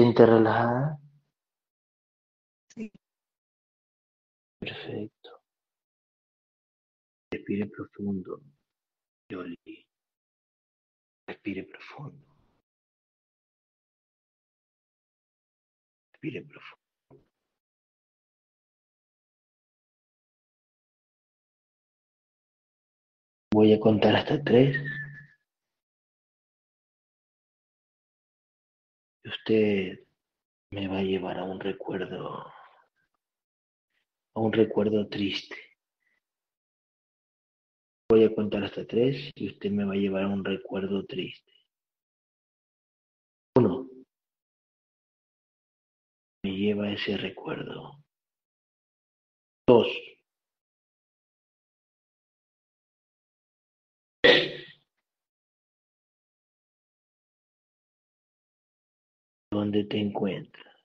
¿Siente relajada? Sí. Perfecto. Respire profundo. Yoli. Respire profundo. Respire profundo. Voy a contar hasta tres. Usted me va a llevar a un recuerdo, a un recuerdo triste. Voy a contar hasta tres y usted me va a llevar a un recuerdo triste. Uno. Me lleva ese recuerdo. Dos. ¿Dónde te encuentras?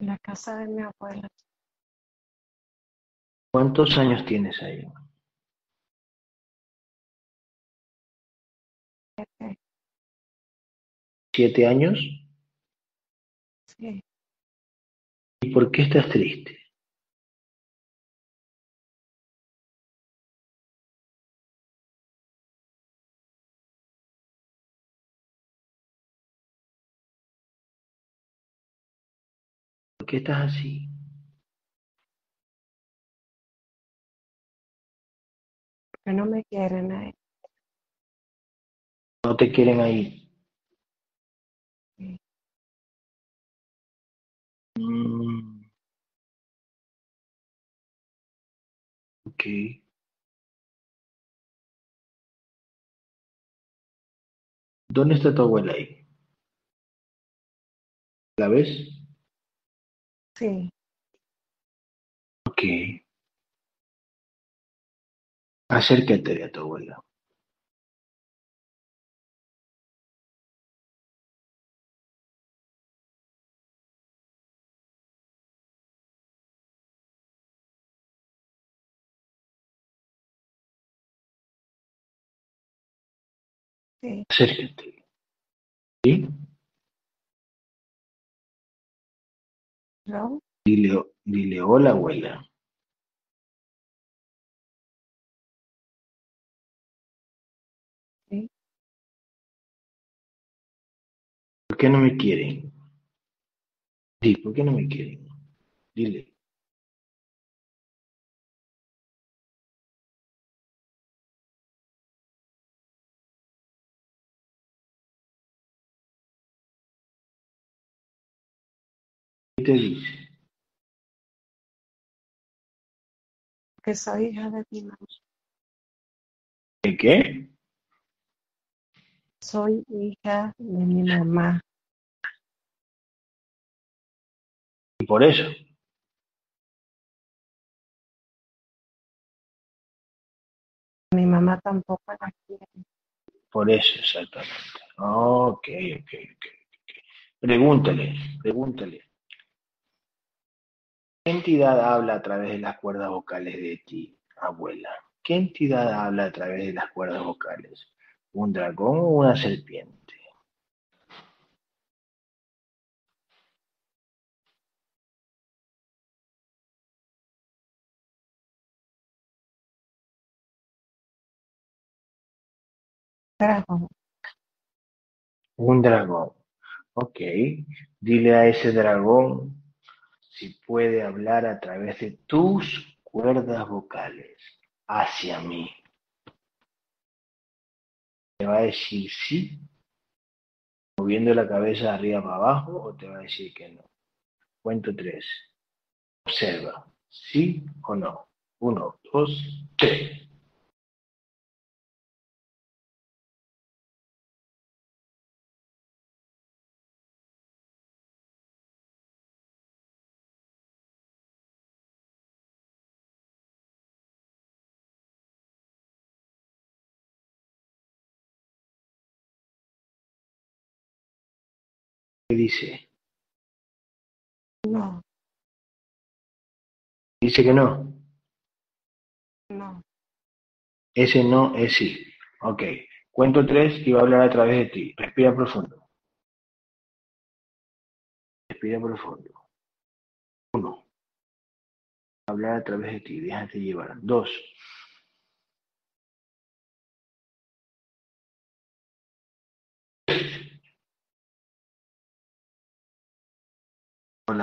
En la casa de mi abuela. ¿Cuántos años tienes ahí? Siete. ¿Siete años? Sí. ¿Y por qué estás triste? ¿Por qué estás así? Porque no me quieren ahí. ¿No te quieren ahí? Sí. Mm. Ok. ¿Dónde está tu abuela ahí? ¿La ves? Sí. Ok. Acércate a tu abuela. Sí. Acércate. ¿Sí? Dile, dile hola, abuela. Sí. ¿Por qué no me quieren? Sí, ¿por qué no me quieren? Dile. Que soy hija de mi mamá. ¿De qué? Soy hija de mi mamá. Y por eso. Mi mamá tampoco la quiere. Por eso, exactamente. Ok, ok, ok. ok. Pregúntale, pregúntale. ¿Qué entidad habla a través de las cuerdas vocales de ti, abuela? ¿Qué entidad habla a través de las cuerdas vocales? ¿Un dragón o una serpiente? Dragón. Un dragón. Ok. Dile a ese dragón si puede hablar a través de tus cuerdas vocales hacia mí. ¿Te va a decir sí? Moviendo la cabeza de arriba para abajo o te va a decir que no. Cuento tres. Observa. ¿Sí o no? Uno, dos, tres. Dice? No. Dice que no. No. Ese no es sí. Ok. Cuento tres y va a hablar a través de ti. Respira profundo. Respira profundo. Uno. Hablar a través de ti. Déjate llevar. Dos.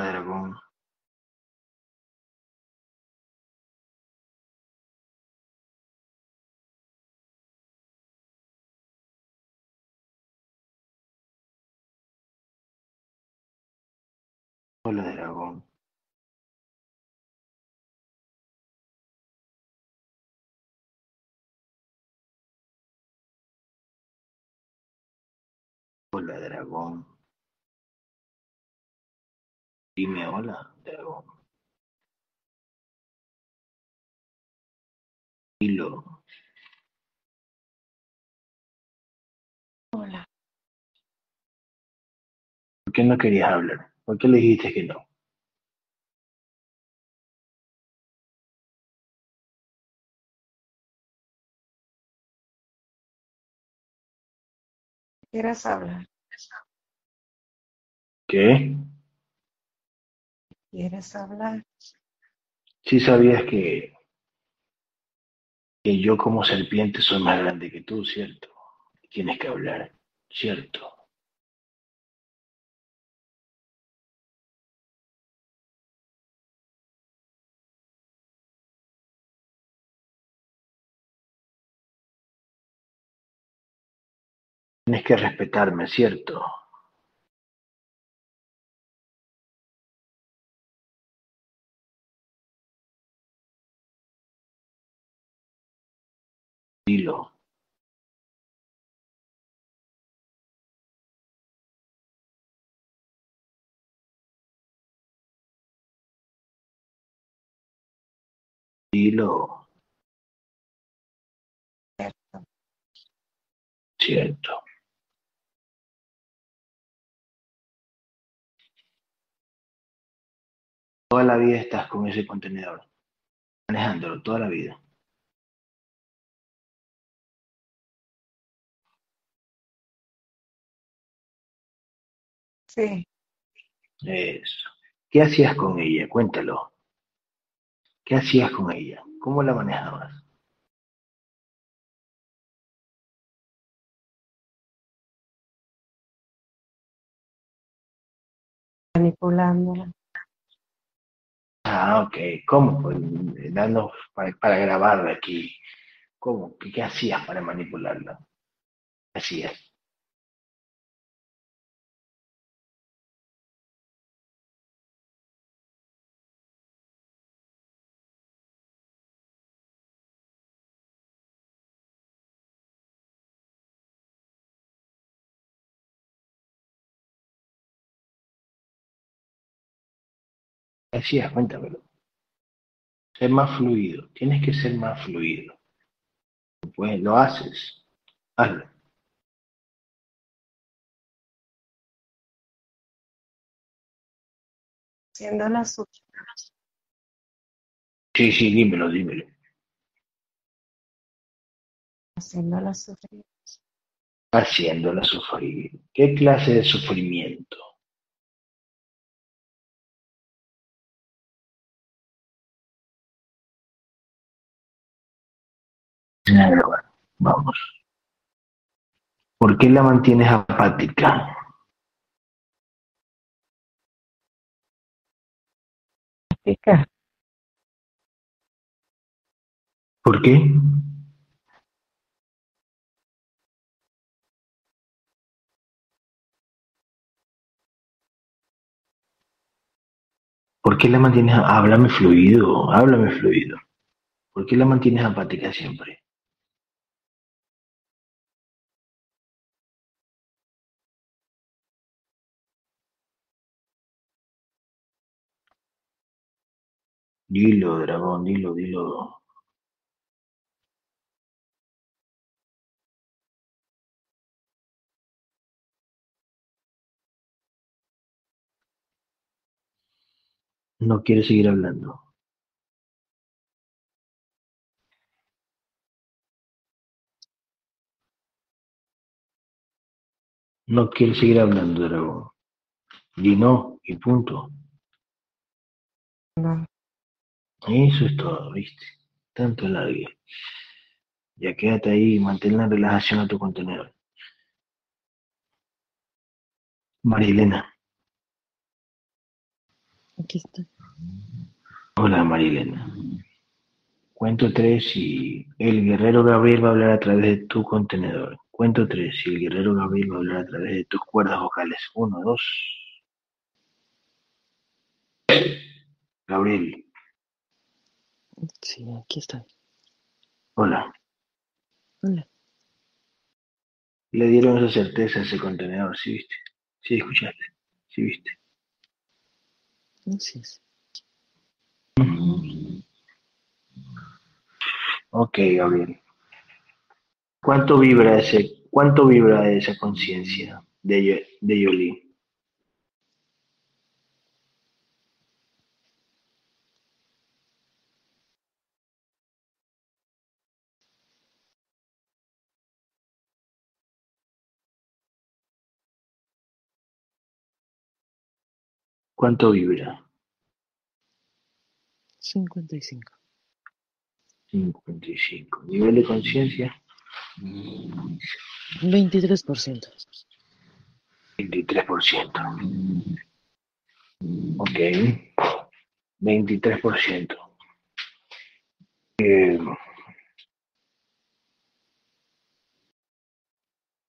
Dragón. Hola, dragón. Hola, dragón. Dime hola, dragón. Dilo. Hola. ¿Por qué no querías hablar? ¿Por qué le dijiste que no? ¿Quieres hablar? ¿Qué? ¿Quieres hablar? Sí sabías que, que yo como serpiente soy más grande que tú, ¿cierto? Tienes que hablar, ¿cierto? Tienes que respetarme, ¿cierto? Dilo. Dilo, Cierto. ¿cierto? Toda la vida estás con ese contenedor, manejándolo toda la vida. Sí. Eso. ¿Qué hacías con ella? Cuéntalo. ¿Qué hacías con ella? ¿Cómo la manejabas? Manipulándola. Ah, ok. ¿Cómo? Pues dando para, para grabar aquí. ¿Cómo? ¿Qué, qué hacías para manipularla? ¿Qué hacías? ¿Qué hacías? Cuéntamelo. Ser más fluido. Tienes que ser más fluido. Pues lo haces. Hazlo. Haciéndola sufrir. Sí, sí, dímelo, dímelo. Haciéndola sufrir. Haciéndola sufrir. ¿Qué clase de sufrimiento? Vamos. ¿Por qué la mantienes apática? Pica. ¿Por qué? ¿Por qué la mantienes? Háblame fluido, háblame fluido. ¿Por qué la mantienes apática siempre? Dilo, dragón, dilo, dilo. No quiere seguir hablando. No quiere seguir hablando, dragón. Di no y punto. Eso es todo, ¿viste? Tanto largue. Ya quédate ahí y mantén la relajación a tu contenedor. Marilena. Aquí estoy. Hola, Marilena. Cuento tres y el guerrero Gabriel va a hablar a través de tu contenedor. Cuento tres y el guerrero Gabriel va a hablar a través de tus cuerdas vocales. Uno, dos. Gabriel, Sí, aquí estoy. hola. Hola. Le dieron esa certeza a ese contenedor, ¿sí viste? Sí, escuchaste. Sí, viste. Es. Ok, Gabriel. ¿Cuánto vibra ese, cuánto vibra esa conciencia de, de Yoli? ¿Cuánto vibra? 55. 55. ¿Nivel de conciencia? 23%. 23%. Ok. 23%. Eh,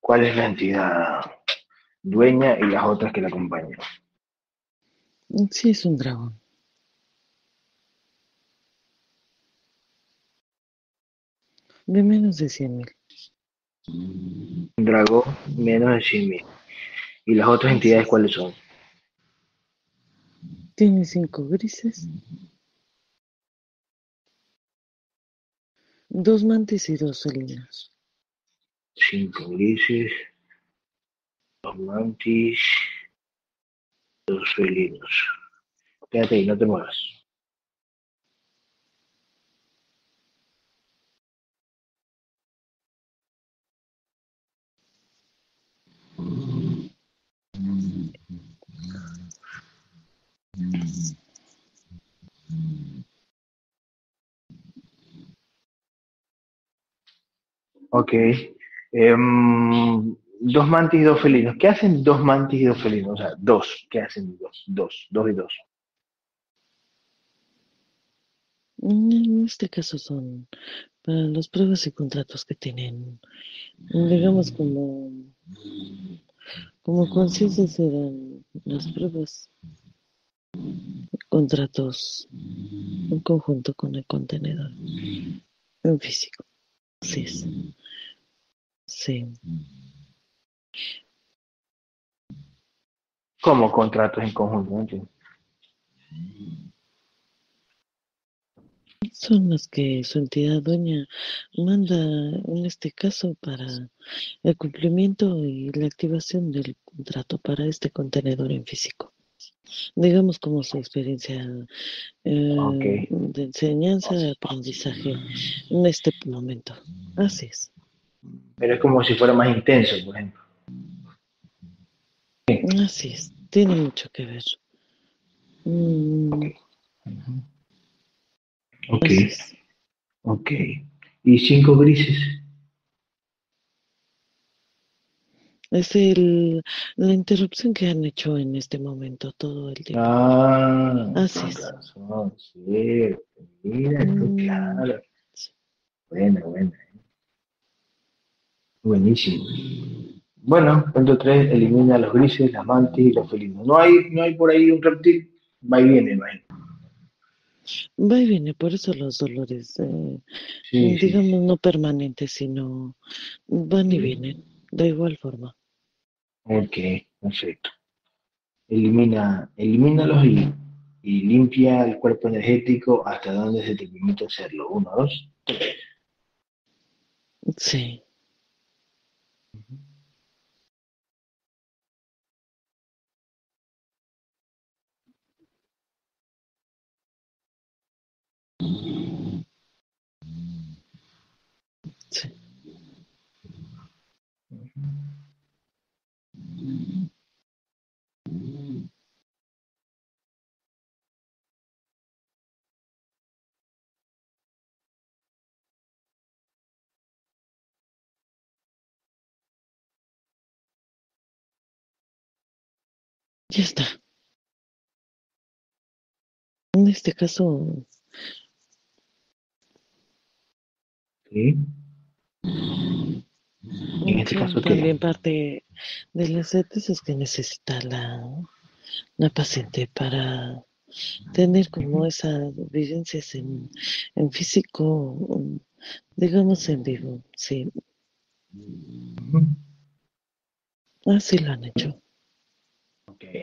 ¿Cuál es la entidad dueña y las otras que la acompañan? Sí, es un dragón. De menos de 100 mil. Un dragón menos de 100.000. ¿Y las otras entidades cuáles son? Tiene cinco grises. Dos mantis y dos felinos. Cinco grises, dos mantis, dos felinos. Quédate ahí, no te muevas. Ok. Em, dos mantis y dos felinos. ¿Qué hacen dos mantis y dos felinos? O sea, dos. ¿Qué hacen dos? Dos. Dos y dos. En este caso son para las pruebas y contratos que tienen, digamos como, como conciencia serán las pruebas, contratos en conjunto con el contenedor en físico. Así. Sí. ¿Cómo contratos en conjunto? Son las que su entidad dueña manda en este caso para el cumplimiento y la activación del contrato para este contenedor en físico. Digamos como su experiencia eh, de enseñanza, de aprendizaje en este momento. Así es. Pero es como si fuera más intenso, por ejemplo. Así es. Tiene mucho que ver. Mm, Ok. así es. Ok. ¿Y cinco grises? Es el, la interrupción que han hecho en este momento todo el tiempo. Ah, Así con es. razón, cierto. Mira, tú, Mm. claro. Buena, buena. Buenísimo. Bueno, punto 3, elimina los grises, las mantis y los felinos. No hay, no hay por ahí un reptil, va y viene, imagino. Va y viene, por eso los dolores, eh, Sí, sí, digamos, no permanentes, sino van y vienen, de igual forma. Ok, perfecto. Elimina, elimínalos y, y limpia el cuerpo energético hasta donde se te permite hacerlo. Uno, dos, tres. Sí. Ya está. En este caso, ¿sí? En este caso, ¿qué? también parte de las certezas que necesita la, la paciente para tener como esas vivencias en, en físico, digamos en vivo, sí. Así lo han hecho.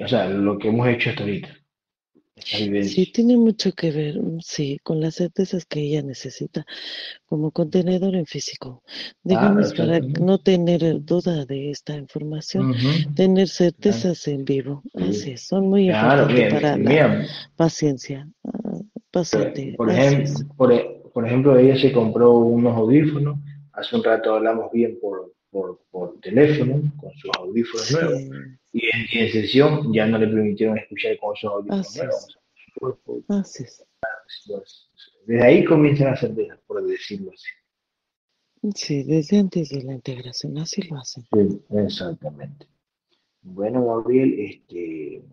O sea, lo que hemos hecho hasta ahorita. Sí, tiene mucho que ver, mm, sí, con las certezas que ella necesita como contenedor en físico. Digamos, para no tener duda de esta información, tener certezas en vivo. Sí. Así es, son muy Claro, importantes para la paciencia, ah, paciente. por, ejemplo, es. por, e- por ejemplo, ella se compró unos audífonos. Hace un rato hablamos bien por, por, por teléfono con sus audífonos nuevos. Y en, y en sesión ya no le permitieron escuchar con esos audífonos Así nuevos. Así es. desde ahí comienzan las certezas, por decirlo así. Sí, desde antes de la integración, así lo hacen. Sí, exactamente. Bueno, Gabriel, este,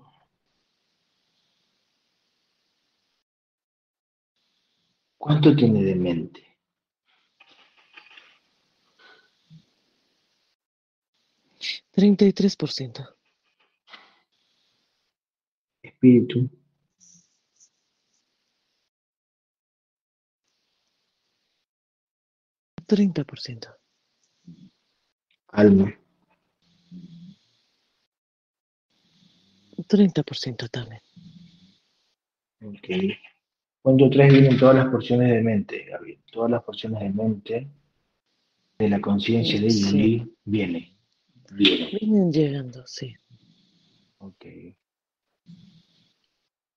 ¿cuánto tiene de mente? Treinta y tres por ciento. Espíritu, Treinta por ciento. alma, Treinta por ciento también. ok. Punto 3 vienen todas las porciones de mente, Gabriel. Todas las porciones de mente de la conciencia de Sí. Yuli viene. Viene. Vienen llegando, sí. Ok.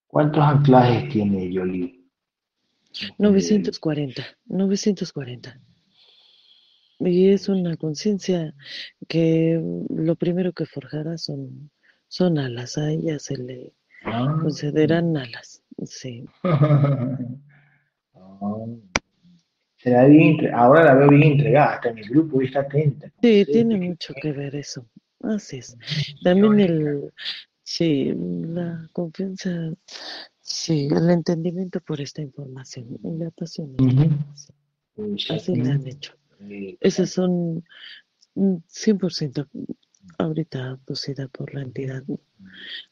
¿Cuántos anclajes tiene Yoli? 940, 940. Y es una conciencia que lo primero que forjará son, son alas, a ella se le Ah. concederán alas, sí. Ah. Será bien, entre- ahora la veo bien entregada, está en el grupo y está atenta. Sí, Sí, tiene que- mucho que ver eso, así es. También el, sí, la confianza, sí, el entendimiento por esta información, la pasión. Así le han hecho. Esas son mm, 100% ahorita abducida por la entidad.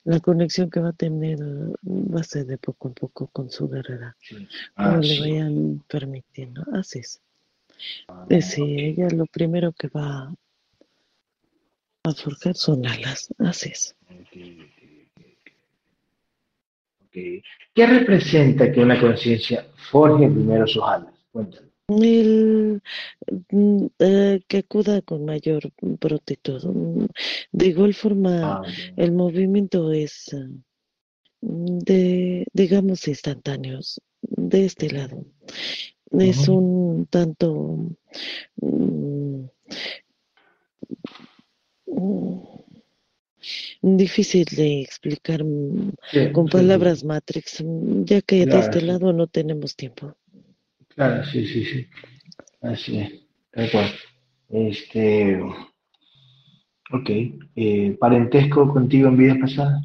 La conexión que va a tener eh, va a ser de poco en poco con su guerrera, Ah, le sí. vayan permitiendo. Así es. Ah, sí, ella lo primero que va a forjar son alas. Así es. ¿Qué representa que una conciencia forje primero sus alas? Cuéntame. El, mm, eh, que acuda con mayor prontitud. Mm, De igual forma, Ah, el movimiento es eh, de, digamos, instantáneos de este lado. Es un tanto mm, mm, difícil de explicar mm, Sí, con sí, palabras Matrix, mm, ya que de este lado no tenemos tiempo. Claro, sí, sí, sí. Así es, tal cual. Este, ok. Eh, ¿parentesco contigo en vidas pasadas?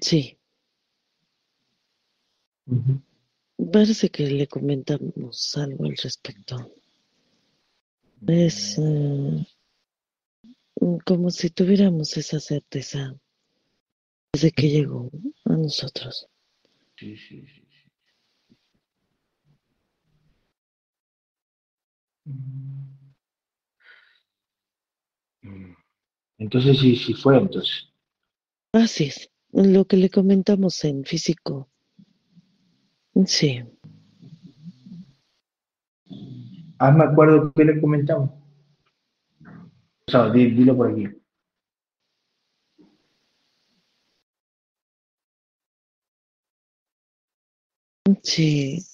Sí, parece que le comentamos algo al respecto. Es eh, como si tuviéramos esa certeza desde que llegó a nosotros. Sí, sí, sí, sí. Mm. Entonces sí, sí fue entonces. Así es, lo que le comentamos en físico. Sí, Ah, me acuerdo que le comentamos. O sea, di- dilo por aquí. sí.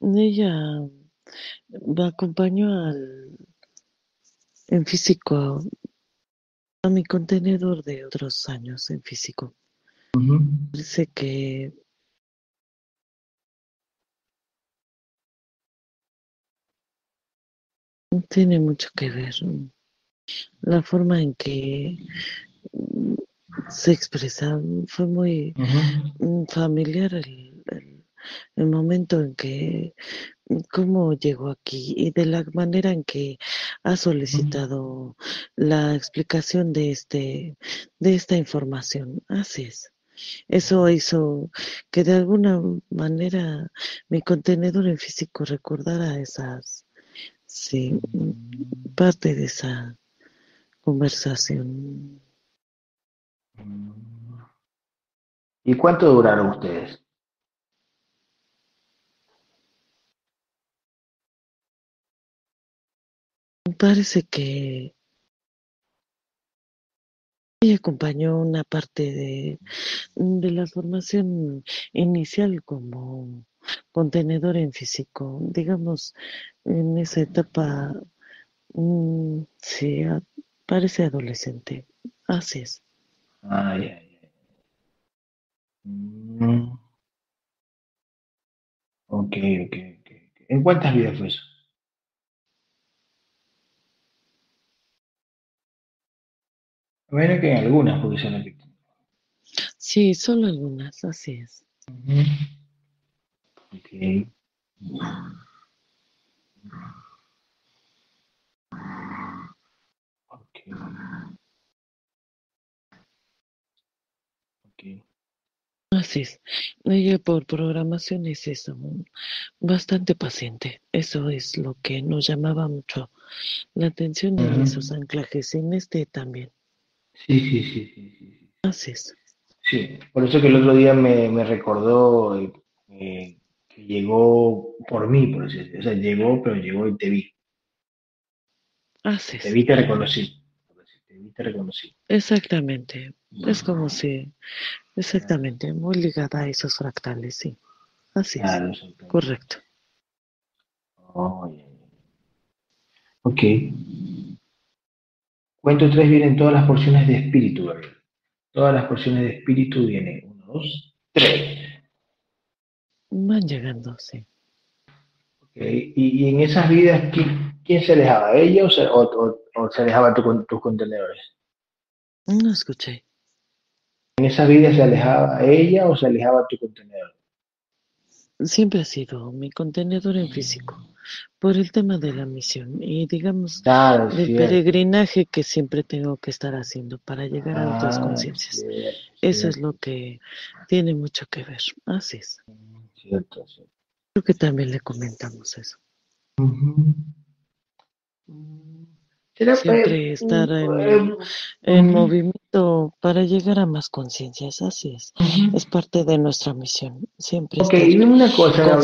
Ella me acompañó al, en físico a, a mi contenedor de otros años en físico. Parece que tiene mucho que ver la forma en que se expresa. Fue muy familiar el, el, momento en que, cómo llegó aquí y de la manera en que ha solicitado la explicación de, este, de esta información. Así es. Eso hizo que de alguna manera mi contenedor en físico recordara esas, sí, parte de esa conversación. ¿Y cuánto duraron ustedes? Parece que ella acompañó una parte de, de la formación inicial como contenedor en físico. Digamos, en esa etapa, mm, sí, parece adolescente. Así es. Ay, ay, ay. Mm. Ok, ok, ok. ¿En cuántas vidas fue eso? Bueno, que en algunas porque se repiten. Sí, solo algunas, así es. Ok. Ok. Ok. Así es. Ella por programación es eso, bastante paciente. Eso es lo que nos llamaba mucho la atención en esos anclajes, en este también. Sí, sí, sí, sí, sí. Así es. Sí, por eso que el otro día me, me recordó eh, que llegó por mí, por así decirlo. O sea, llegó, pero llegó y te vi. Así. Te vi, te reconocí. Te vi, te reconocí. Exactamente. Es como si, exactamente, muy ligada a esos fractales, sí. Así es. Correcto. Oh, Ok. Cuento tres vienen todas las porciones de espíritu, ¿verdad? Todas las porciones de espíritu vienen. Uno, dos, tres. Van llegando, sí. Okay. Y, en esas vidas, ¿quién, se alejaba? ¿Ella o se, o, se alejaba tu, tus contenedores? No escuché. ¿En esas vidas se alejaba ella o se alejaba tu contenedor? Siempre ha sido mi contenedor en físico por el tema de la misión y digamos del peregrinaje que siempre tengo que estar haciendo para llegar a otras ah, conciencias. Eso es lo que tiene mucho que ver. Así es. Cierto, Creo que también le comentamos eso. Siempre estar en, en movimiento para llegar a más conciencias, así es. Es parte de nuestra misión. Siempre. Ok, dime una cosa,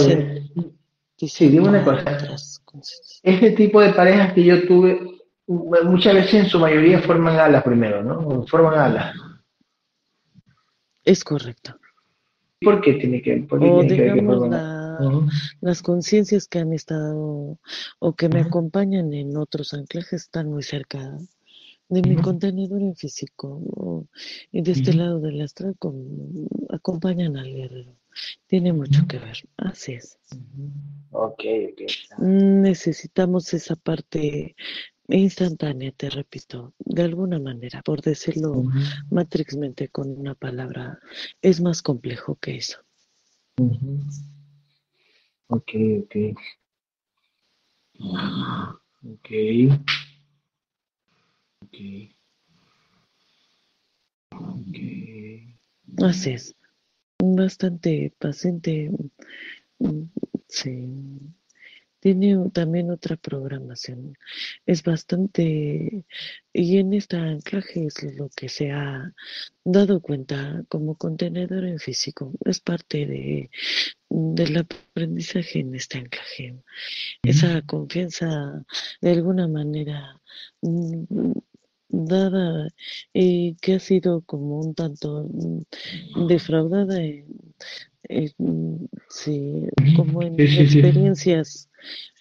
Sí, dime una cosa. Este tipo de parejas que yo tuve, muchas veces en su mayoría forman alas primero, ¿no? Forman alas. Es correcto. ¿Por qué tiene que, por o digamos las conciencias que han estado o que me acompañan en otros anclajes están muy cerca de mi contenedor en físico y de este lado del astral acompañan al guerrero. Tiene mucho que ver, así es. Ok, ok. Necesitamos esa parte instantánea, te repito, de alguna manera, por decirlo matrixmente con una palabra, es más complejo que eso. Ok, ok. Ok. Ok. Ok. Así es bastante paciente. Mm, sí. Tiene también otra programación. Es bastante, y en este anclaje es lo que se ha dado cuenta como contenedor en físico. Es parte de, del aprendizaje en este anclaje. Esa confianza, de alguna manera, mm, dada y que ha sido como un tanto mm, defraudada en, sí, como en experiencias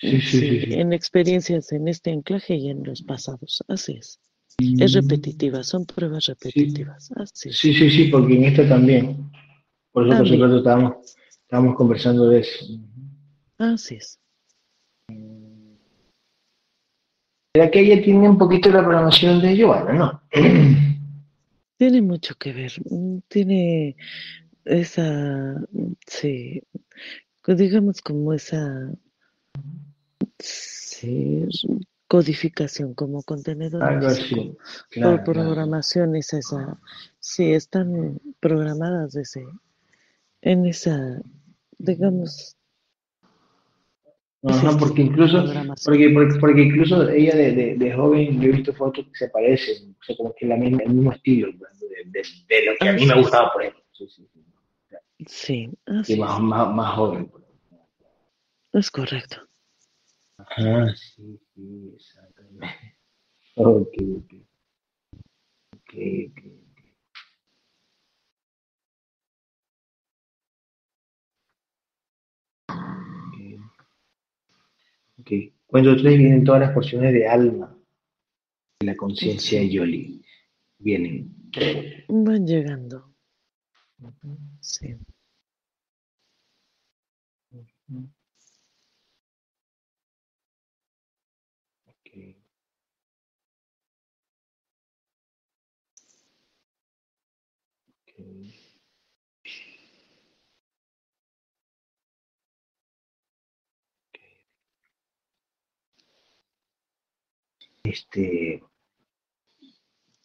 en experiencias en este anclaje y en los pasados así es. Es mm. repetitiva son pruebas repetitivas así sí sí sí porque en esta también por eso nosotros estábamos estábamos conversando de eso. Así es Era que ella tiene un poquito la programación de Giovanna, ¿no? Tiene mucho que ver, mm, tiene esa, sí, digamos como esa sí, codificación como así. Claro, Por claro. programación es esa, sí, están programadas ese, en esa, digamos, Ajá, porque incluso, porque, porque, porque incluso ella de, de, de joven, yo he visto fotos que se parecen, o sea, como que la misma, el mismo estilo de, de, de lo que a mí me gustaba, por ejemplo. Sí, sí, sí. sí, Y más, más, más joven. es correcto. Ajá, sí, sí, exactamente. Ok, ok, ok. ok. Ok. Cuento tres vienen todas las porciones de alma de la conciencia de Yoli. Vienen. van llegando, sí. Este,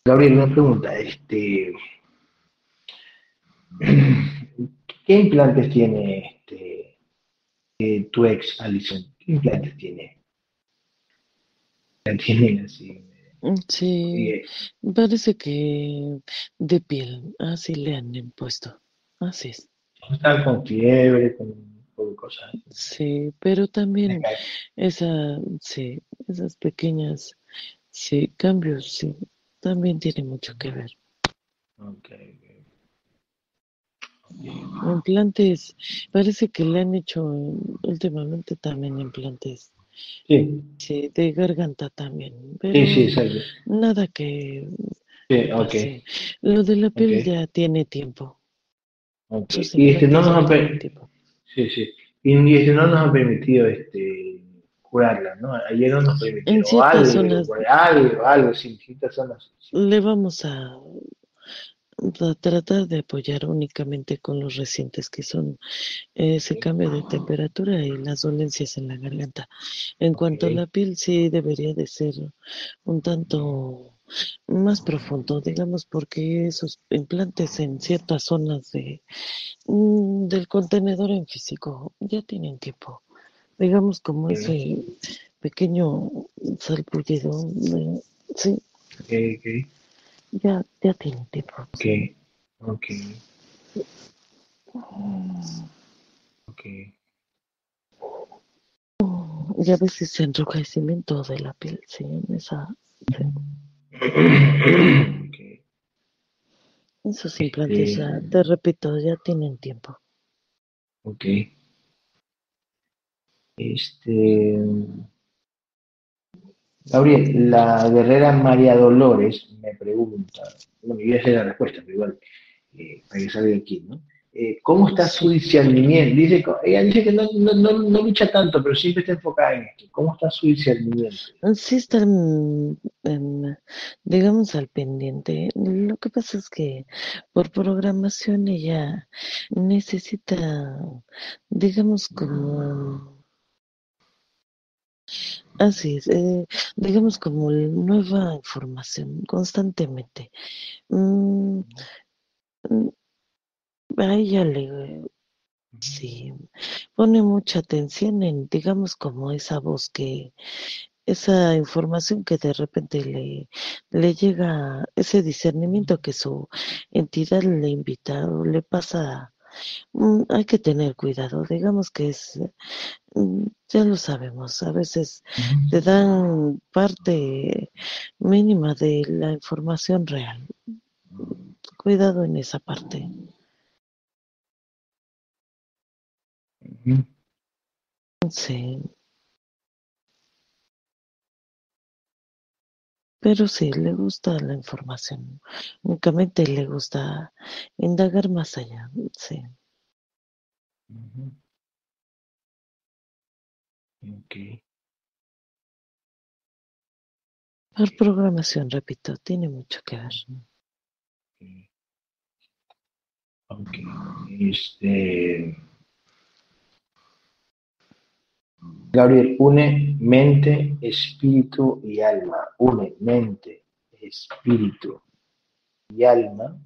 Gabriel, una pregunta. Este, ¿qué implantes tiene este, eh, tu ex, Alison? ¿Qué implantes tiene? La tienen así. Y, Sí, parece que de piel, así le han impuesto, así es. están con fiebre, con, con cosas. Sí, pero también esa, sí, esas pequeñas, sí, cambios, sí, también tiene mucho que ver. Ok, Implantes, parece que le han hecho últimamente también implantes, Sí, sí, de garganta también, sí, sí, pero exacto. nada que Sí, ok, pase. Lo de la piel ya tiene tiempo, ok. sus Y este no nos han, tienen per- tiempo. sí, sí. Y, y este no nos han permitido este, curarla, ¿no? Ayer no nos En permitieron, o ciertas algo, zonas por algo, algo, sí, en ciertas zonas. Sí, le vamos a, a tratar de apoyar únicamente con los recientes que son ese sí. cambio de temperatura y las dolencias en la garganta. En cuanto a la piel, sí debería de ser un tanto más profundo, digamos, porque esos implantes en ciertas zonas de, mm, del contenedor en físico ya tienen tiempo. Digamos como ese pequeño salpullido, sí, ok, ok, ya, ya tiene tiempo. ok, ok, ok. Y a veces enrojecimiento de la piel, sí, en esa, sí. Ok, Esos implantes ya, te repito, ya tienen tiempo. ok, este, Gabriel, la guerrera María Dolores me pregunta, bueno, yo ya sé la respuesta, pero igual, eh, para que salga de aquí, ¿no? Eh, ¿cómo está su discernimiento? Dice, ella dice que no, no, no, no lucha tanto, pero siempre está enfocada en esto. ¿Cómo está su discernimiento? Sí están, en, digamos, al pendiente. Lo que pasa es que por programación ella necesita, digamos, como, así es, eh, digamos, como nueva información constantemente. Mm, mm, a ella le, sí, pone mucha atención en, digamos, como esa voz que esa información que de repente le, le llega, ese discernimiento que su entidad le invita o le pasa, hay que tener cuidado. Digamos que es, mm, ya lo sabemos, a veces te dan parte mínima de la información real. Cuidado en esa parte. Sí, pero sí, le gusta la información. Únicamente le gusta indagar más allá. Sí. Ujú. Ok, Por programación, repito, tiene mucho que ver. Ok. Este. Gabriel, une mente, espíritu y alma. Une mente, espíritu y alma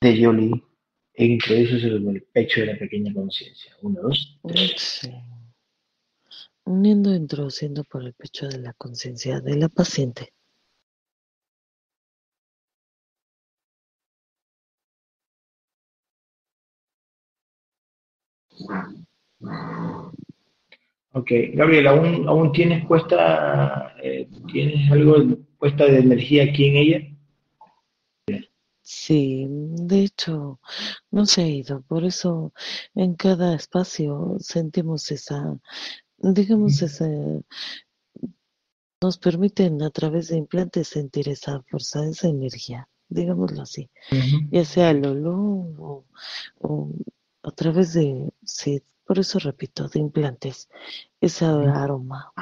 de Yoli e introduce sobre el pecho de la pequeña conciencia. Uno, dos, tres. Uniendo, introduciendo por el pecho de la conciencia de la paciente. Ok, Gabriel, ¿aún, aún tienes puesta, eh, tienes algo puesta de energía aquí en ella? Sí, de hecho, no se ha ido, por eso en cada espacio sentimos esa, digamos, ese, nos permiten a través de implantes sentir esa fuerza, esa energía, digámoslo así, ya sea el olor través de, sí, por eso repito, de implantes, ese aroma.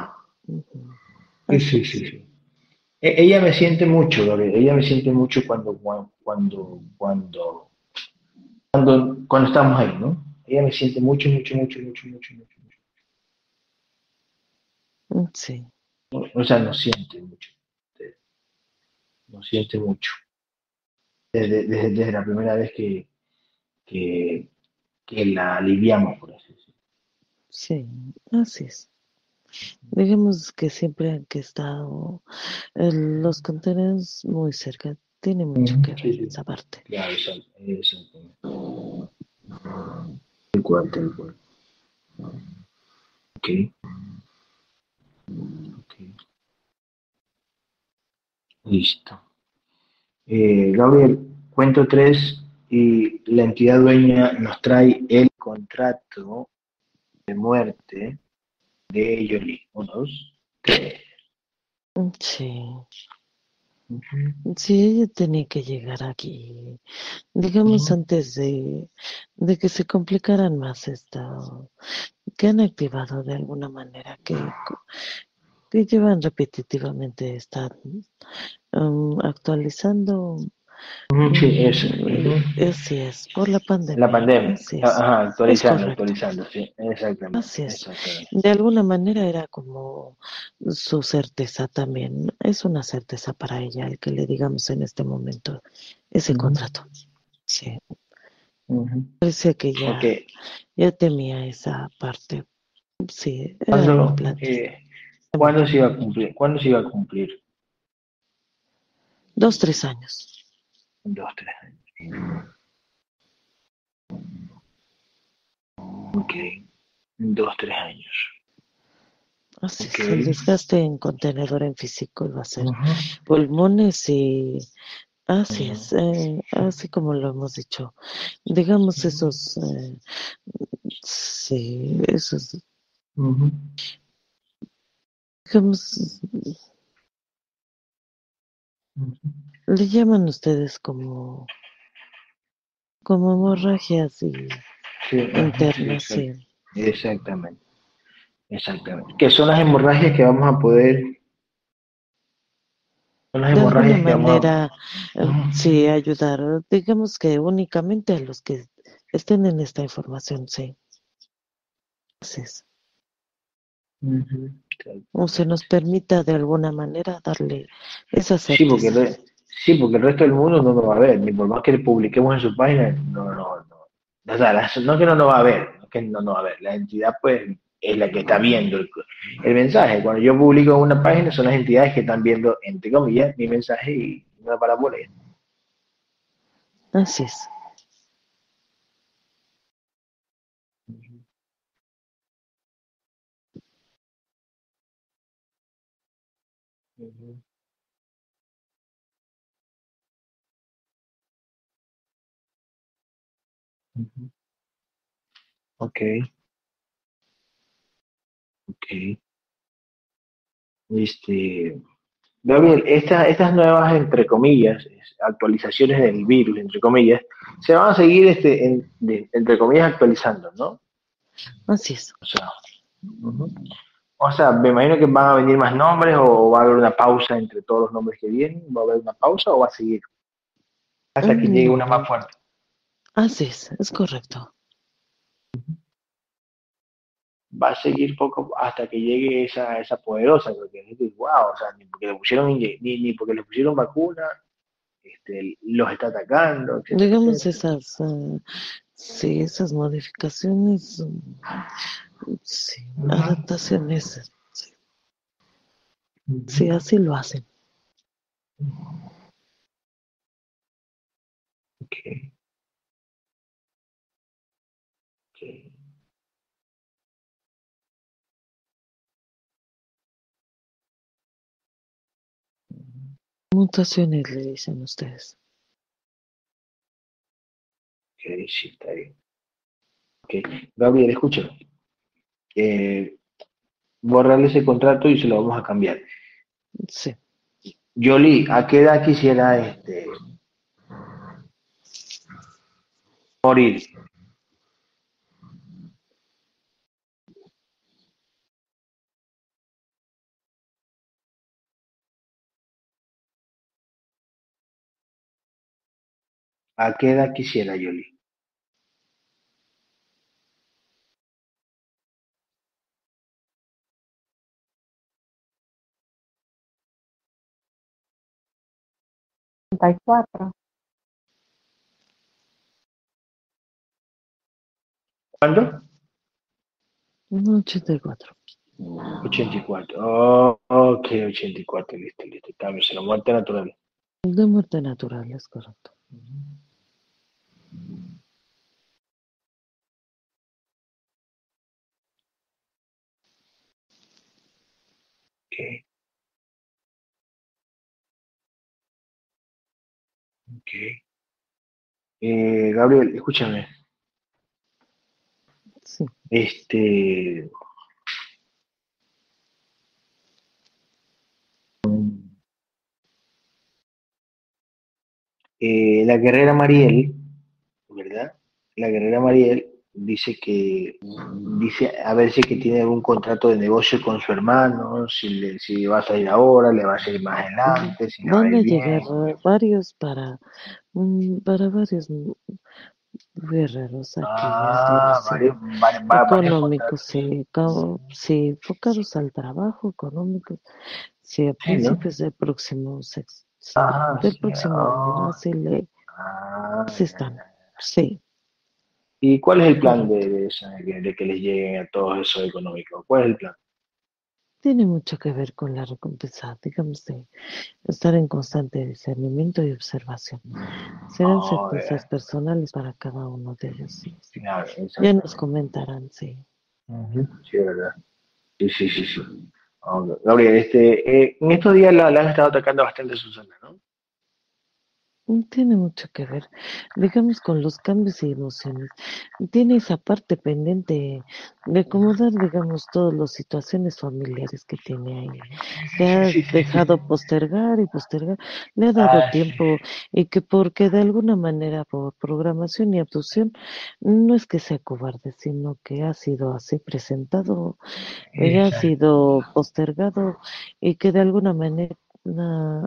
Sí, sí, sí, sí. E- Ella me siente mucho, Gabriel, ella me siente mucho cuando, cuando, cuando, cuando, cuando, estamos ahí, ¿no? Ella me siente mucho, mucho, mucho, mucho, mucho, mucho, mucho. Mm, Sí, O sea, nos siente mucho. Nos siente mucho. Desde, desde, desde la primera vez que, que, que la aliviamos, por así decirlo. sí, así es. Digamos que siempre han que estado eh, los contenedores muy cerca, tiene mucho que ver sí. esa parte. Claro, exactamente. Tal cual, tal cual. Ok. Ok. Listo. Eh, Gabriel, cuento tres y la entidad dueña nos trae el contrato de muerte de Yoli. Uno, dos, tres. Sí, sí, ella tenía que llegar aquí, digamos antes de, de que se complicaran más esto, que han activado de alguna manera, que, que llevan repetitivamente, están um, actualizando. Sí, eso. Ujú. Así es, por la pandemia. La pandemia. Así es. Ajá, actualizando, actualizando, sí, exactamente. Así es. exactamente. De alguna manera era como su certeza también. Es una certeza para ella el que le digamos en este momento ese contrato. Sí, Ujú. parecía que ya, Ok. ya temía esa parte. Sí, era ¿Cuándo, implante. eh, ¿cuándo se iba a cumplir? ¿Cuándo se iba a cumplir? Dos, tres años. Dos, tres años. Ok. Dos, tres años. Así Ok. es, el desgaste en contenedor en físico iba a ser pulmones y así es, eh, así como lo hemos dicho. Digamos esos, eh, sí, esos, digamos. Le llaman ustedes como, como hemorragias y Sí, internas, sí. Exactamente. Exactamente. Que son las hemorragias que vamos a poder. Son las De alguna vamos a. manera, eh, sí, ayudar, digamos que únicamente a los que estén en esta información, sí. Así es. O se nos permita de alguna manera darle esa Sí, porque, certeza. sí, porque el resto del mundo no nos va a ver, ni por más que le publiquemos en su página, no, no, no. O sea, la- no que no nos va a ver, no que no nos va a ver, la entidad pues es la que está viendo el, el mensaje. Cuando yo publico en una página son las entidades que están viendo, entre comillas, mi mensaje y no me para por ahí. Así es. Ujú. Ujú. Ok, ok. Este, Gabriel, esta- estas nuevas, entre comillas, es- actualizaciones del virus, entre comillas, se van a seguir, este, en- de- entre comillas, actualizando, ¿no? Así es. O sea, ujú. O sea, me imagino que van a venir más nombres o va a haber una pausa entre todos los nombres que vienen. ¿Va a haber una pausa o va a seguir? Hasta que llegue una más fuerte. Así es, es correcto. Va a seguir poco hasta que llegue esa, esa poderosa, porque wow, o sea, ni porque le pusieron, ni, ni porque le pusieron vacuna, este, los está atacando. Digamos esas, uh, sí, esas modificaciones, um, sí, adaptaciones, sí. sí, así lo hacen. Okay. Okay. Mutaciones le dicen ustedes. Ok, sí, está bien. Ok, Gabriel, escúchame. Eh, borrarle ese contrato y se lo vamos a cambiar. Sí. Yoli, ¿a qué edad quisiera este morir? ¿A qué edad quisiera Yoli? ¿Cuándo? No, 84. 84. Oh, ok, 84, listo, listo. Cambio, se la muerte natural. De muerte natural, es correcto. Ok. Ok. Eh, Gabriel, escúchame. Sí. Este. Eh, la guerrera Mariel, ¿verdad? La guerrera Mariel dice que dice a ver si que tiene algún contrato de negocio con su hermano, si le, si va a salir ahora, le va a salir más adelante, si Van a ir bien. llegar varios para, mm, para varios guerreros aquí. Ah, varios, varios económicos, sí, sí, enfocados al trabajo, económicos, sí, a Sí, ¿no? principios del próximo sexo, Ah, del sí, próximo ah. año, así le, Ah, así están, sí. ¿Y cuál es el plan de, de, de que, de que les lleguen a todos esos económicos? ¿Cuál es el plan? Tiene mucho que ver con la recompensa, digamos, de estar en constante discernimiento y observación. Serán Oh, circunstancias personales para cada uno de ellos. sí, sí. Claro, Ya nos comentarán, sí. Ujú, Sí, es verdad. Sí, sí, sí, sí. Ok. Gabriel, este, eh, en estos días la, la han estado atacando bastante a Susana, ¿no? Tiene mucho que ver, digamos, con los cambios y emociones. Tiene esa parte pendiente de acomodar, digamos, todas las situaciones familiares que tiene ahí. Que ha dejado postergar y postergar, le ha dado tiempo y que porque de alguna manera por programación y abducción, no es que sea cobarde, sino que ha sido así presentado, ya ha sido postergado y que de alguna manera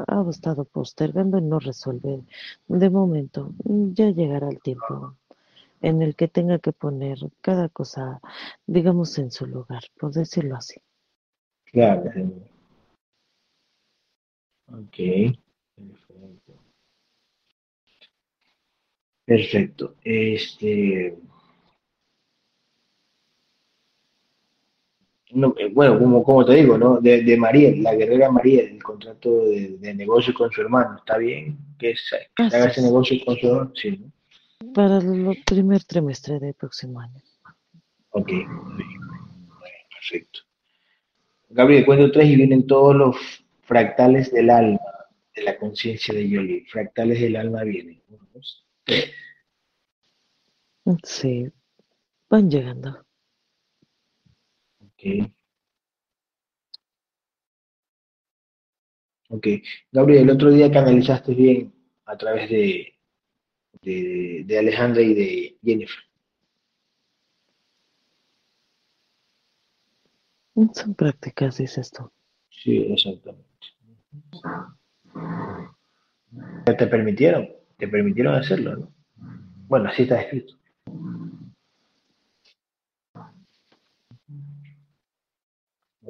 ha estado postergando y no resolver. De momento, ya llegará el tiempo en el que tenga que poner cada cosa, digamos, en su lugar, por decirlo así. Claro. Ok. Perfecto. Este. No, eh, bueno, como, como te digo, ¿no? De, de Mariel, la guerrera Mariel, el contrato de, de negocio con su hermano, ¿está bien? Que, haga ese negocio con su hermano, sí, ¿no? Para el primer trimestre del próximo año. Ok. Bueno, perfecto. Gabriel, cuento tres y vienen todos los fractales del alma, de la conciencia de Yoli. Fractales del alma vienen. Uno, dos, tres. Sí, van llegando. Ok. Ok. Gabriel, el otro día canalizaste bien a través de, de, de Alejandra y de Jennifer. Son prácticas, dices tú. Sí, exactamente. te permitieron, te permitieron hacerlo, ¿no? Bueno, así está escrito.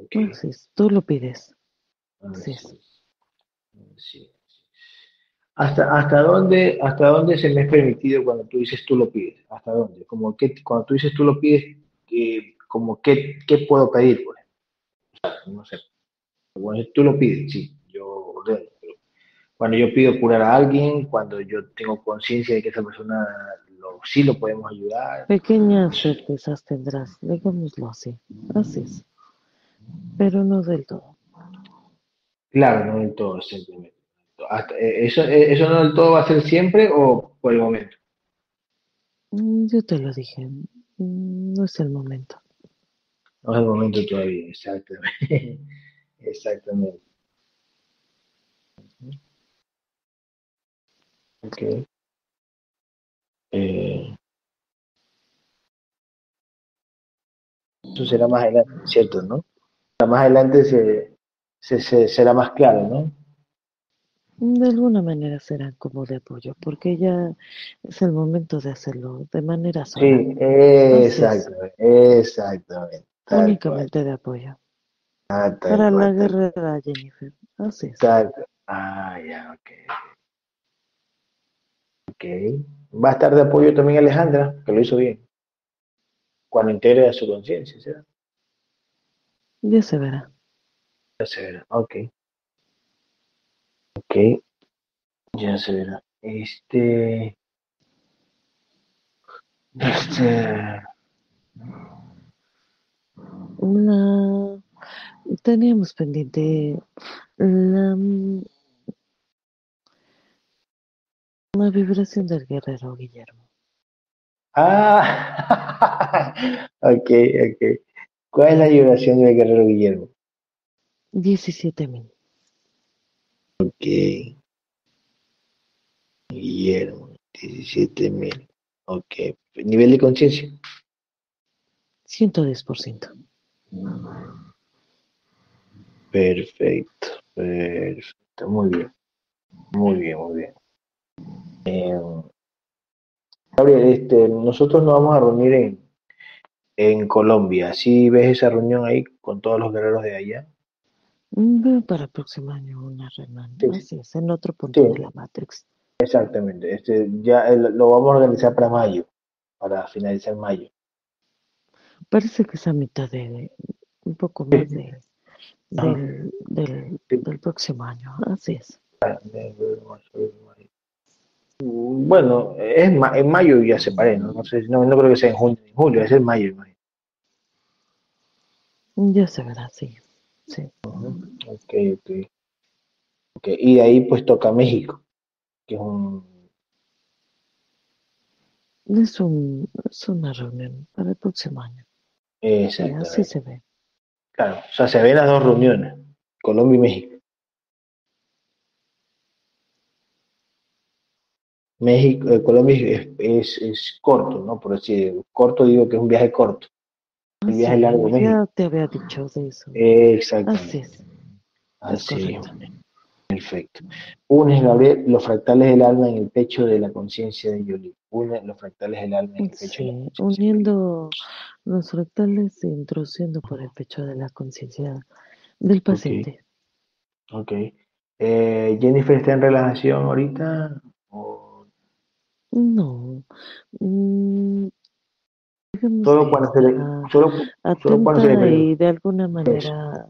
Okay. tú lo pides. Sí. sí. ¿Hasta, hasta, dónde, ¿Hasta dónde se me es permitido cuando tú dices tú lo pides? ¿Hasta dónde? Como que, cuando tú dices tú lo pides, eh, como qué, qué puedo pedir, pues? no sé. Cuando tú lo pides, sí, yo ordeno. cuando yo pido curar a alguien, cuando yo tengo conciencia de que esa persona lo, sí lo podemos ayudar. Pequeñas certezas tendrás, digámoslo así. Es. Pero no del todo. Claro, no del todo, simplemente. Eh, eso, eh, ¿Eso no del todo va a ser siempre o por el momento? Mm, yo te lo dije, mm, no es el momento. No es el momento todavía, exactamente. exactamente. Ok. Eh, eso será más adelante, ¿cierto? ¿No? Más adelante se, se, será más claro, ¿no? De alguna manera será como de apoyo, porque ya es el momento de hacerlo de manera sola. Sí, exactamente, exactamente. Únicamente de apoyo. Ah, Para la guerrera Jennifer. Así es. Ah, ya, ok. Ok. Va a estar de apoyo también Alejandra, que lo hizo bien. Cuando integre a su conciencia, ¿será? Ya se verá. Ya se verá, ok. Ok. Ya se verá. Este. Este. Una, teníamos pendiente la, la vibración del guerrero Guillermo. Ah, ok, ok. ¿Cuál es la vibración del guerrero Guillermo? 17.000. Ok. Guillermo, 17.000. Ok. ¿Nivel de conciencia? 110%. Perfecto, perfecto, muy bien, muy bien, muy bien. Eh, Gabriel, este, nosotros nos vamos a reunir en, en Colombia. ¿Sí ves esa reunión ahí con todos los guerreros de allá? Veo para el próximo año una reunión. Así es, en otro punto de la Matrix. Exactamente. Este, ya lo vamos a organizar para mayo, para finalizar mayo. Parece que es a mitad de, un poco más de, del, del, próximo año, así es. Bueno, es en mayo ya se paré, ¿no? No, sé, no, no creo que sea en junio en julio, es en mayo. mayo. Ya se verá, sí. sí. Ok, ok. Okay. Y de ahí pues toca México, que es un... Es, un, es una reunión para el próximo año. Exacto. Así se ve. Claro, o sea, se ven las dos reuniones, Colombia y México. México, eh, Colombia es, es, corto, ¿no? Por decir, corto digo que es un viaje corto. Un viaje largo. Ya te había dicho de eso. Exactamente. Así es. Así es. Perfecto. Unes, Gabriel, los fractales del alma en el pecho de la conciencia de Yoli. Une los fractales del alma en el pecho de la Uniendo los fractales e introduciendo por el pecho de la conciencia del paciente. Ok. Eh, ¿Jennifer está en relajación ahorita? No. Mm, solo cuando se le, solo, solo cuando se le y de alguna manera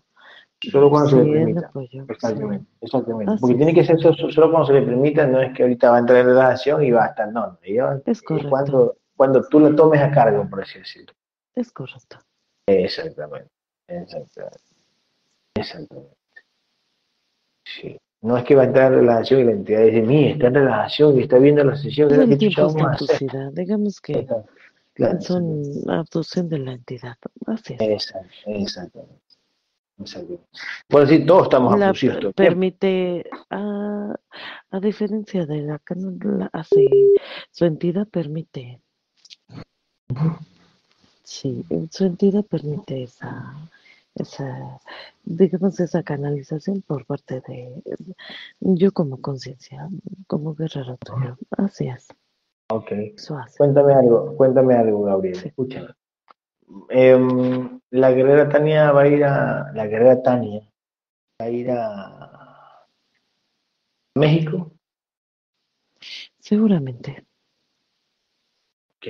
Solo cuando se le permita. exactamente, exactamente. Porque tiene que ser solo, cuando se le permita, no es que ahorita va a entrar en relación y va a estar, no. es correcto. Cuando, cuando tú lo tomes a cargo, por así decirlo. Es correcto. Exactamente, exactamente. Exactamente. Sí. No es que va a entrar en relación y la entidad dice, mí está en relación y está viendo la sesión. de el tiempo es digamos que son abducción de la entidad. Así es. Exactamente. Bueno, sí, todos estamos la Permite, a, a, diferencia de la que no la hace, su entidad permite. Sí, su entidad permite esa, esa, digamos, esa canalización por parte de yo como conciencia, como guerrero tuyo. Así es. Ok. Eso hace. Cuéntame algo, cuéntame algo, Gabriel. Sí. Escúchame. Em, la guerrera Tania va a ir a. La guerrera Tania va a ir a México. Seguramente. Ok.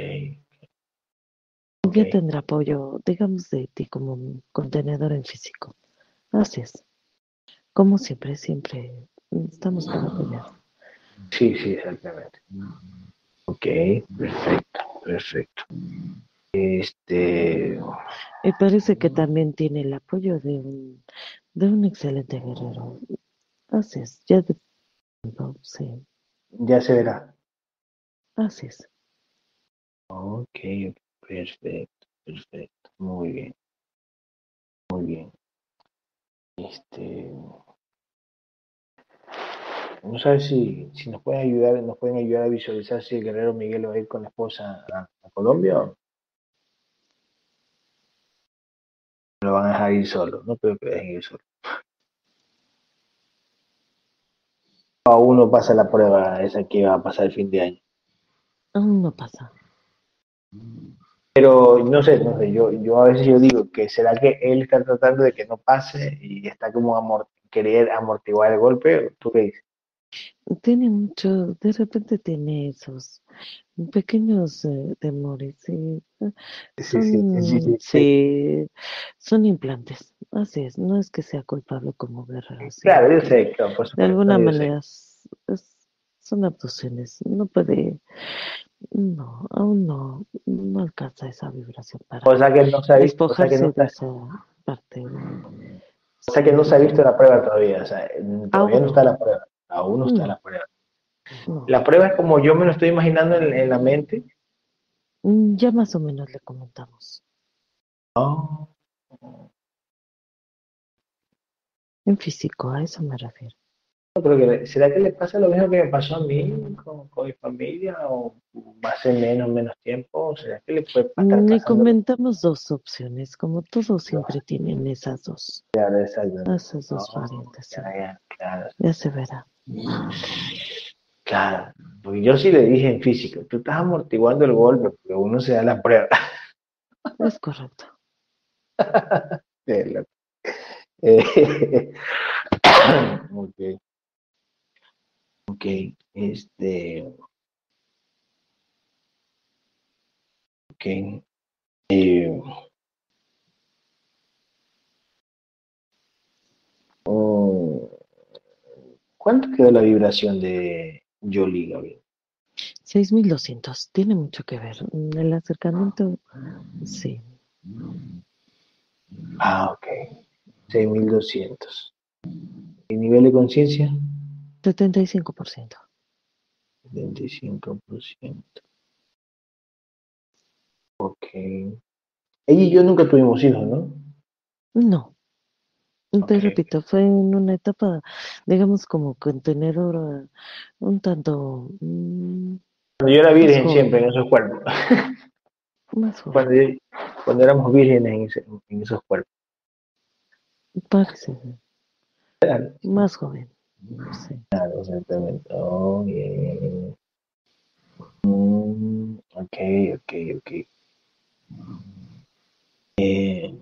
Ya tendrá apoyo, digamos, de ti como un contenedor en físico. Así es. Como siempre, siempre estamos para apoyar. Sí, sí, exactamente. Ok, perfecto, perfecto. Este. Y parece que también tiene el apoyo de un, de un excelente guerrero. Así es, ya de tiempo, sí, Ya se verá. así es. Ok, perfecto, perfecto. Muy bien. Muy bien. Este. No sabes si, si nos pueden ayudar, nos pueden ayudar a visualizar si el guerrero Miguel va a ir con la esposa a, a Colombia o lo van a dejar ir solo. No creo que lo dejen ir solo. A uno pasa la prueba esa que va a pasar el fin de año. Aún no pasa. Pero no sé, no sé, yo, yo a veces yo digo que será que él está tratando de que no pase y está como amor, querer amortiguar el golpe. ¿Tú qué dices? Tiene mucho, de repente tiene esos pequeños eh, temores. Sí, Sí, son, sí, sí, sí, son implantes. Así es, no es que sea culpable como guerrero. Claro, yo que sé, claro, por De alguna manera es- es- son abducciones. No puede, no, aún no, no alcanza esa vibración para O sea que no se ha visto, o sea que no, de se- esa parte. o sea que no se ha visto la prueba todavía, o sea, todavía Aún no. está la prueba, aún no está No. la prueba. No. La prueba es como yo me lo estoy imaginando en, en la mente. Mm, Ya más o menos le comentamos. No. En físico, a eso me refiero. No creo que ¿será que le pasa lo mismo que me pasó a mí con, con mi familia? ¿O va a ser menos, menos tiempo? ¿Será que le puede Mm, Le comentamos dos opciones, como todos siempre tienen esas dos, Claro, esas dos No, variantes. sí. ya, ya, claro, Ya se verá. Claro. Porque yo sí le dije en físico, tú estás amortiguando el golpe, porque uno se da la prueba. Es correcto. Eh, ok. Ok, este. Ok. Eh, mm, ¿cuánto quedó la vibración de Jolie, Gabriel? 6200, tiene mucho que ver. Mm, El acercamiento, sí. Ah, ok. 6200. ¿El nivel de conciencia? 75%. 75%. Ok. Ella y yo nunca tuvimos hijos, ¿no? No. Te Ok. repito, fue en una etapa, digamos, como contenedor un tanto mm, Cuando yo era virgen joven. siempre en esos cuerpos. más joven. Cuando, yo- cuando éramos vírgenes en, ese- en esos cuerpos. Parece Claro, más joven. Sí. claro, exactamente. Oh. Mm, ok, ok, ok. Eh,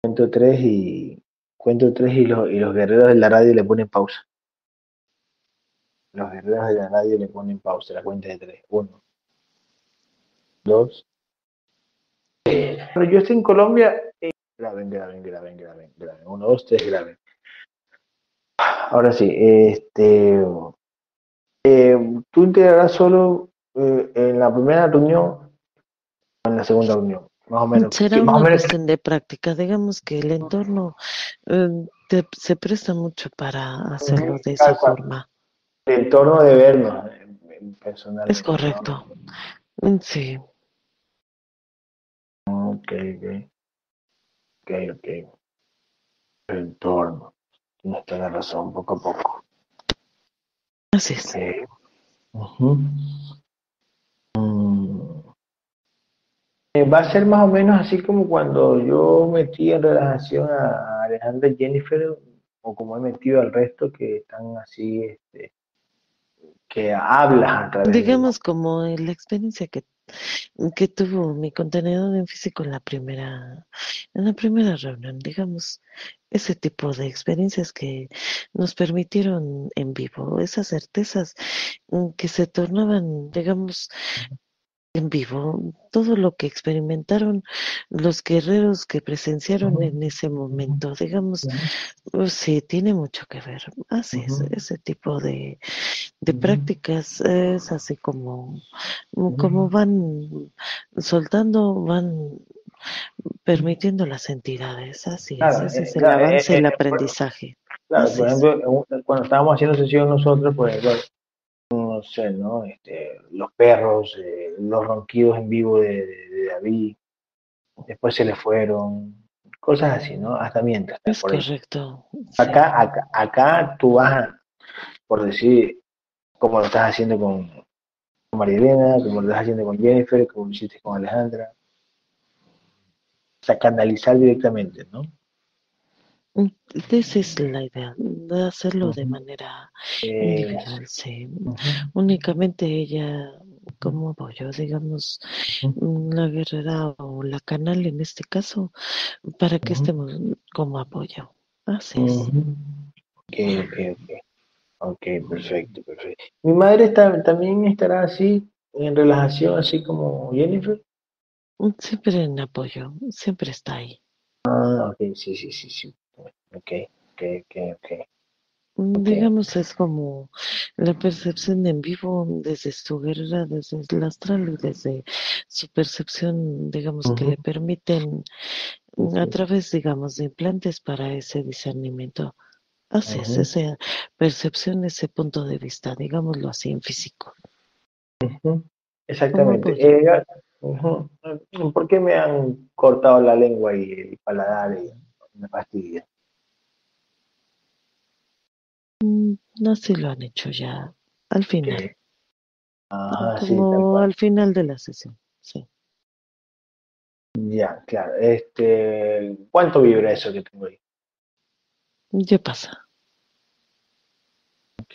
cuento tres y cuento tres y, los y los guerreros de la radio le ponen pausa. Los guerreros de la radio le ponen pausa, la cuenta de tres. Uno, dos. Yo estoy en Colombia, eh, graben, graben, graben, graben, graben. Uno, dos, tres, graben. Ahora sí, este, eh, tú integrarás solo eh, en la primera reunión o en la segunda reunión, más o menos. Será más una menos. cuestión de práctica. Digamos que el entorno eh, te- se presta mucho para hacerlo de esa forma. El entorno de vernos eh, personalmente. Es correcto. Mm, Sí. Ok, ok. Ok, ok. El entorno. Tienes toda la razón, poco a poco. Así es. Ok. Ujú. Mm. Eh, va a ser más o menos así como cuando yo metí en relajación a Alejandra y Jennifer, o como he metido al resto que están así, este, que hablas a través Digamos como la experiencia que, que tuvo mi contenedor en físico en la primera, en la primera reunión, digamos, ese tipo de experiencias que nos permitieron en vivo, esas certezas mm, que se tornaban, digamos, en vivo, todo lo que experimentaron los guerreros que presenciaron en ese momento, digamos, pues sí, tiene mucho que ver. Así es, ese tipo de, de prácticas es así como, como van soltando, van permitiendo las entidades, así es, ese es el avance, el aprendizaje. Claro, por ejemplo, cuando estábamos haciendo sesión nosotros, pues no sé, ¿no? Este, los perros, eh, los ronquidos en vivo de, David, después se le fueron, cosas así, ¿no? Hasta mientras. Es correcto. Acá, acá, acá tú vas, por decir, como lo estás haciendo con, con Marilena, como lo estás haciendo con Jennifer, como lo hiciste con Alejandra. O sea, canalizar directamente, ¿no? Esa es la idea, de hacerlo de manera individual, sí. Únicamente ella como apoyo, digamos, mm, la guerrera o la canal en este caso, para que estemos como apoyo. Así es. Ok, ok, ok. Ok, perfecto, perfecto. ¿Mi madre está, también estará así, en relajación, así como Jennifer? Mm, siempre en apoyo, siempre está ahí. Ah, ok, sí, sí, sí, sí. Ok, ok, ok, ok. Mm, digamos, es como la percepción en vivo desde su guerra, desde el astral y desde su percepción, digamos, que le permiten a través, digamos, de implantes para ese discernimiento. Así es, esa percepción, ese punto de vista, digámoslo así, en físico. Exactamente. Eh, ¿Por qué me han cortado la lengua y el paladar y me fastidia? Mm, no, sí lo han hecho ya al final. Ah, Como al final de la sesión, sí. Ya, claro. Este, ¿Cuánto vibra eso que tengo ahí? Ya pasa. Ok.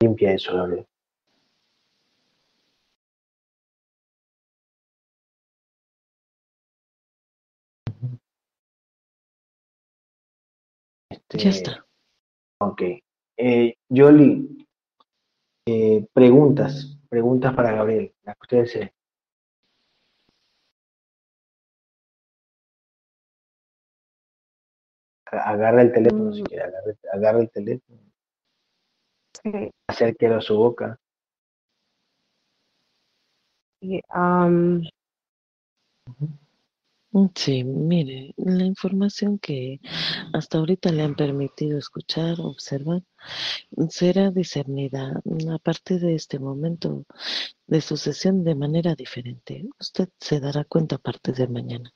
Limpia eso, Gabriel. Ya está. Ok. Eh, Yoli, eh, preguntas, preguntas para Gabriel, las que ustedes se... Agarra el teléfono si quiere, agarra, el teléfono. Sí. Acérquelo a su boca. Sí, um, Sí, mire, la información que hasta ahorita le han permitido escuchar, observar, será discernida a partir de este momento de su sesión de manera diferente. Usted se dará cuenta a partir de mañana.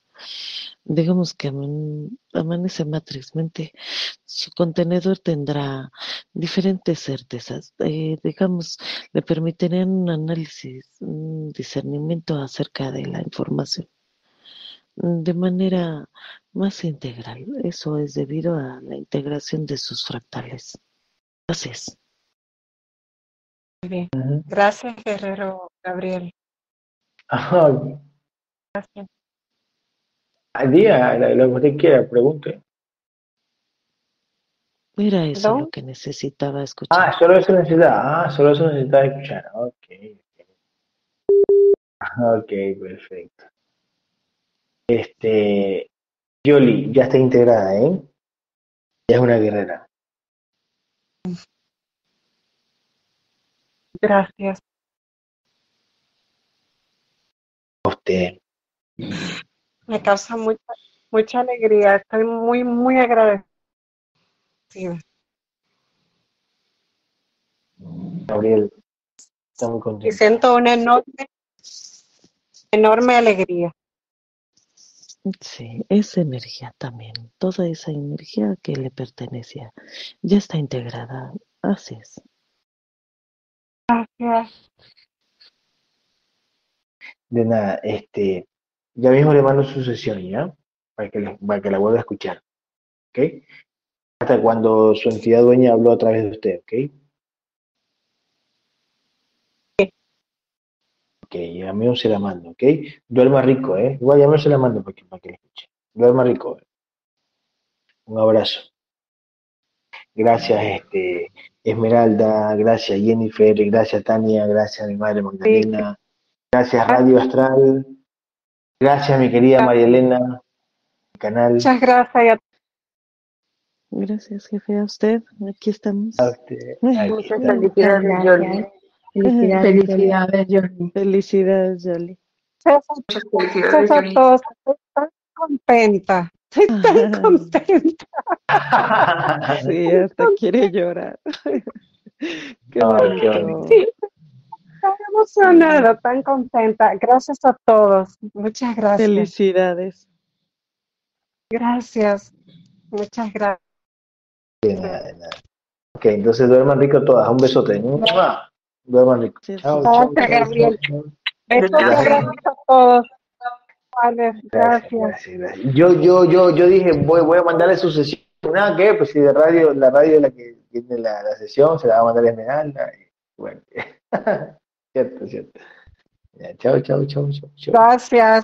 Digamos que amanece matrizmente, su contenedor tendrá diferentes certezas. Eh, digamos, le permitirán un análisis, un discernimiento acerca de la información de manera más integral. Eso es debido a la integración de sus fractales. Gracias. Muy bien. Gracias, Guerrero Gabriel. Gracias. Al día, lo que usted quiera, pregunte. Era eso lo que necesitaba escuchar. Ah, solo eso necesitaba. Ah, solo eso necesitaba escuchar. Ok. Ok, perfecto. Este, Yoli ya está integrada, ¿eh? Ya es una guerrera. Gracias. A usted. Me causa mucha, mucha alegría. Estoy muy, muy agradecida. Gabriel, está contento. Y siento una enorme, enorme alegría. Sí, esa energía también, toda esa energía que le pertenecía, ya está integrada. Así es. Gracias. De nada, este, ya mismo le mando su sesión, ¿ya? Para que, le- para que la vuelva a escuchar, ¿ok? Hasta cuando su entidad dueña habló a través de usted, ¿ok? Ok, ya mismo se la mando, ¿ok? Duerma rico, ¿eh? Igual ya mismo se la mando para que, para que la escuche. Duerma rico. Un abrazo. Gracias, este, Esmeralda, gracias Jennifer, gracias Tania, gracias mi madre Magdalena, gracias Radio Astral, gracias mi querida María Elena, canal. Muchas gracias y a Gracias, jefe, a usted. Aquí estamos. a usted. Aquí Muchas está. Felicidades. Felicidades, Jordi. Felicidades, Yoli. César, Muchas felicidades, todos. Estoy tan contenta. Estoy tan contenta. Sí, hasta quiere llorar. Qué bonito. bonito. Sí, tan emocionada, tan contenta. Gracias a todos. Muchas gracias. Felicidades. Gracias. Muchas gracias. De nada, de nada. Ok, entonces duerman rico todas. Un besote. ¡Mua! Rico. Sí, Chao, sí. chao, Gracias, chao, Gabriel. chao. Besos y Gracias. abrazos a todos. Vale, Gracias, gracias. gracias, gracias. Yo, yo, yo, yo dije, voy, voy a mandarle su sesión. Nada que, pues si de radio, la radio es la que tiene la, la sesión, se la va a mandar a Esmeralda. y Bueno, cierto, cierto. Ya, chao, chao, chao, chao. chao. Gracias.